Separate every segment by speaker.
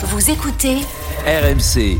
Speaker 1: Vous écoutez
Speaker 2: RMC,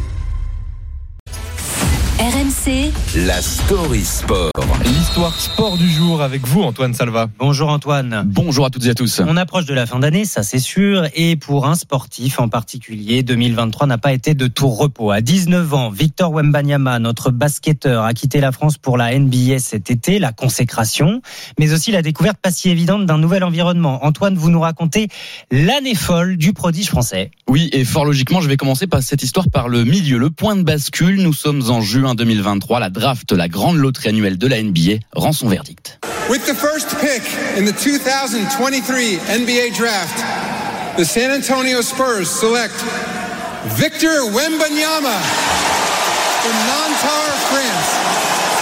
Speaker 1: RMC
Speaker 2: la story sport.
Speaker 3: L'histoire sport du jour avec vous, Antoine Salva.
Speaker 4: Bonjour Antoine.
Speaker 5: Bonjour à toutes et à tous.
Speaker 4: On approche de la fin d'année, ça c'est sûr, et pour un sportif en particulier, 2023 n'a pas été de tout repos. À 19 ans, Victor Wembanyama, notre basketteur, a quitté la France pour la NBA cet été, la consécration, mais aussi la découverte pas si évidente d'un nouvel environnement. Antoine, vous nous racontez l'année folle du prodige français.
Speaker 5: Oui, et fort logiquement, je vais commencer par cette histoire par le milieu, le point de bascule. Nous sommes en juin 2023. La draft, la grande loterie annuelle de la NBA, rend son verdict.
Speaker 6: With the first pick in the 2023 NBA Draft, the San Antonio Spurs select Victor Wembanyama from Nantar, France.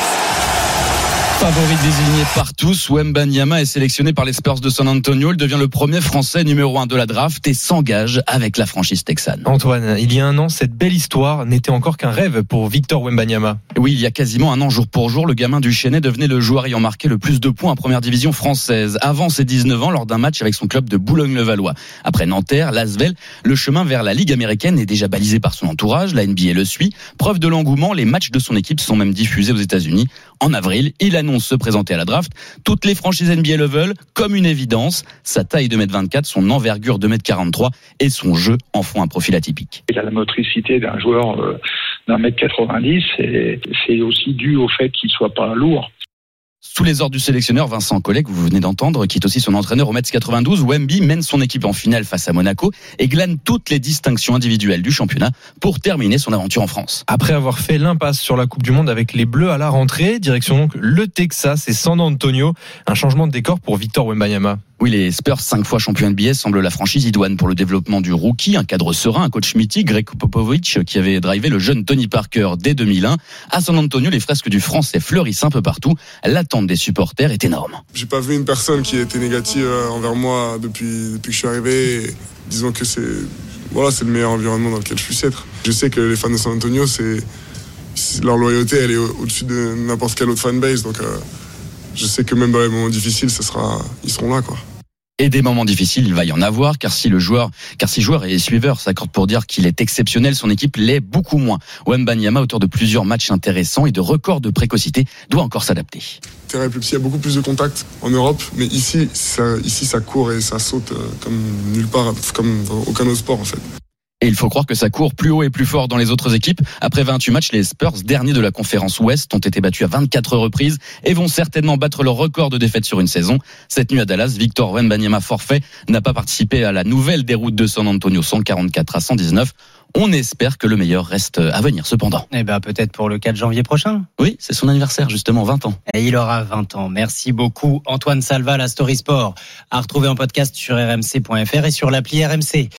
Speaker 5: Favori désigné par tous, Wembanyama est sélectionné par les Spurs de San Antonio. Il devient le premier Français numéro un de la draft et s'engage avec la franchise texane.
Speaker 3: Antoine, il y a un an, cette belle histoire n'était encore qu'un rêve pour Victor Wembanyama.
Speaker 5: Oui, il y a quasiment un an, jour pour jour, le gamin du Chenet devenait le joueur ayant marqué le plus de points en première division française. Avant ses 19 ans, lors d'un match avec son club de Boulogne-le-Valois. Après Nanterre, Lasvel, le chemin vers la Ligue américaine est déjà balisé par son entourage. La NBA le suit. Preuve de l'engouement, les matchs de son équipe sont même diffusés aux États-Unis. En avril, il annonce se présenter à la draft. Toutes les franchises NBA le veulent, comme une évidence. Sa taille de 2m24, son envergure de 2m43 et son jeu en font un profil atypique.
Speaker 7: Il a la motricité d'un joueur euh, d'un mètre 90 et c'est aussi dû au fait qu'il soit pas lourd.
Speaker 5: Sous les ordres du sélectionneur Vincent Collet, que vous venez d'entendre, qui est aussi son entraîneur au Metz 92, Wemby mène son équipe en finale face à Monaco et glane toutes les distinctions individuelles du championnat pour terminer son aventure en France.
Speaker 3: Après avoir fait l'impasse sur la Coupe du Monde avec les Bleus à la rentrée, direction donc le Texas et San Antonio. Un changement de décor pour Victor Wembanyama.
Speaker 5: Oui, les Spurs, cinq fois champions NBA, semblent la franchise idoine pour le développement du rookie, un cadre serein, un coach mythique, Greg Popovich, qui avait drivé le jeune Tony Parker dès 2001. À San Antonio, les fresques du français fleurissent un peu partout. L'attente des supporters est énorme.
Speaker 8: J'ai pas vu une personne qui était négative euh, envers moi depuis, depuis que je suis arrivé. Disons que c'est voilà, c'est le meilleur environnement dans lequel je puisse être. Je sais que les fans de San Antonio, c'est leur loyauté, elle est au- au-dessus de n'importe quelle autre fanbase. Donc, euh, je sais que même dans les moments difficiles, ça sera, ils seront là, quoi.
Speaker 5: Et des moments difficiles, il va y en avoir, car si le joueur, car si joueurs et suiveurs s'accordent pour dire qu'il est exceptionnel, son équipe l'est beaucoup moins. Wembanyama, auteur de plusieurs matchs intéressants et de records de précocité, doit encore s'adapter.
Speaker 8: Terrain plus il y a beaucoup plus de contacts en Europe, mais ici, ça, ici, ça court et ça saute euh, comme nulle part, comme aucun autre sport, en fait.
Speaker 5: Et il faut croire que ça court plus haut et plus fort dans les autres équipes. Après 28 matchs, les Spurs, derniers de la conférence Ouest, ont été battus à 24 reprises et vont certainement battre leur record de défaites sur une saison. Cette nuit à Dallas, Victor Wembanyama forfait n'a pas participé à la nouvelle déroute de San Antonio 144 à 119. On espère que le meilleur reste à venir cependant.
Speaker 4: Eh ben peut-être pour le 4 janvier prochain.
Speaker 5: Oui, c'est son anniversaire justement, 20 ans.
Speaker 4: Et il aura 20 ans. Merci beaucoup Antoine Salva, la Story Sport. À retrouver en podcast sur rmc.fr et sur l'appli RMC.